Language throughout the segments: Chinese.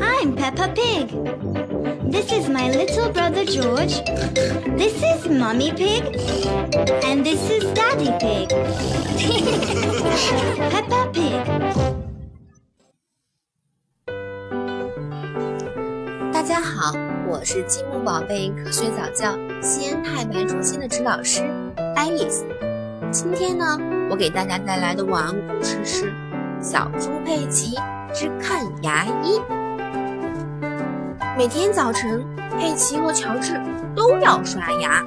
I'm Peppa Pig. This is my little brother George. This is Mummy Pig. And this is Daddy Pig. Peppa Pig. 大家好，我是积木宝贝科学早教西安太白中心的指导师爱丽丝。今天呢，我给大家带来的晚安故事是《小猪佩奇之看牙医》。每天早晨，佩奇和乔治都要刷牙。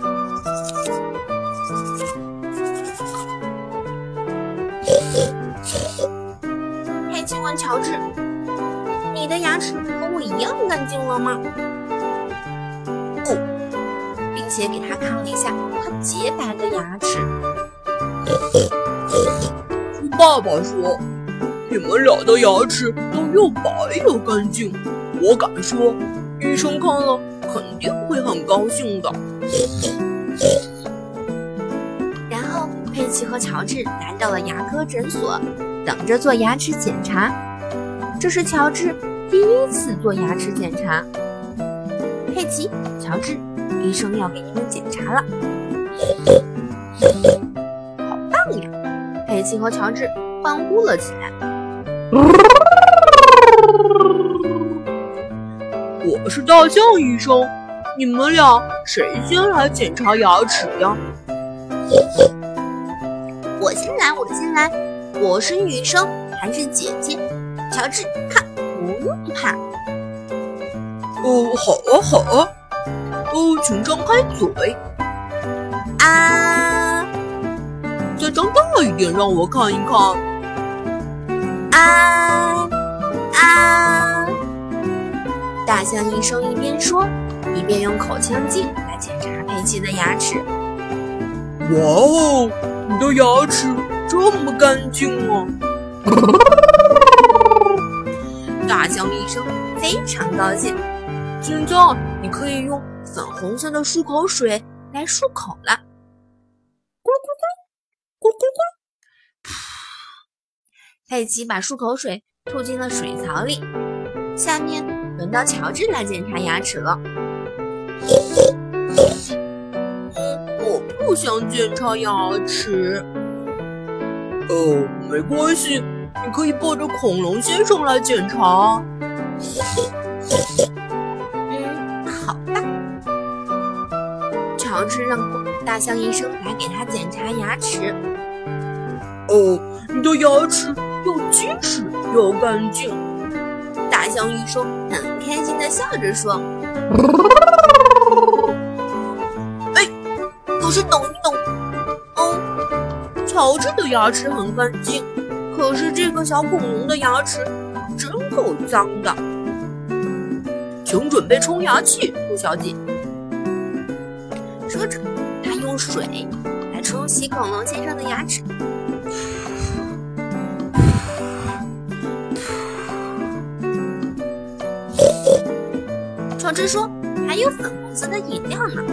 佩奇问乔治：“你的牙齿和我一样干净了吗？”哦，并且给他看了一下他洁白的牙齿。爸爸说：“你们俩的牙齿都又白又干净，我敢说，医生看了肯定会很高兴的。”然后佩奇和乔治来到了牙科诊所，等着做牙齿检查。这是乔治第一次做牙齿检查。佩奇、乔治，医生要给你们检查了。好棒呀！佩奇和乔治欢呼了起来。我是大象医生，你们俩谁先来检查牙齿呀？我先来，我先来。我是女生，还是姐姐？乔治，看，不用怕。哦，好啊，好啊。哦，请张开嘴。啊！再张大一点，让我看一看。啊啊！大象医生一边说，一边用口腔镜来检查佩奇的牙齿。哇哦，你的牙齿这么干净啊！大象医生非常高兴。现在你可以用粉红色的漱口水来漱口了。佩奇把漱口水吐进了水槽里。下面轮到乔治来检查牙齿了。我不想检查牙齿。哦，没关系，你可以抱着恐龙先生来检查。嗯，好吧。乔治让大象医生来给他检查牙齿。哦，你的牙齿又结实又干净。大象医生很开心的笑着说：“ 哎，可是等一等，哦，乔治的牙齿很干净，可是这个小恐龙的牙齿真够脏的。请准备冲牙器，兔小姐。”说着，他用水来冲洗恐龙先生的牙齿。乔治说：“还有粉红色的饮料呢。”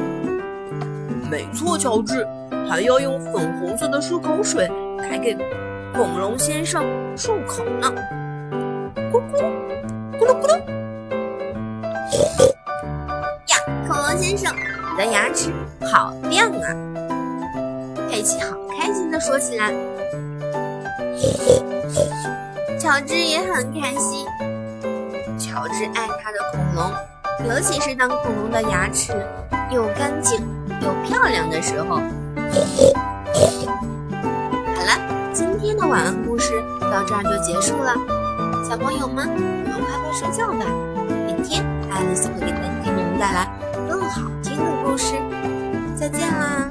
没错，乔治，还要用粉红色的漱口水来给恐龙先生漱口呢。咕咕咕噜咕噜。呀，恐龙先生，你的牙齿好亮啊！佩奇好开心的说起来。乔治也很开心。乔治爱他的恐龙。尤其是当恐龙的牙齿又干净又漂亮的时候。好了，今天的晚安故事到这儿就结束了。小朋友们，你们快快睡觉吧，明天爱丽丝会给你们带来更好听的故事。再见啦！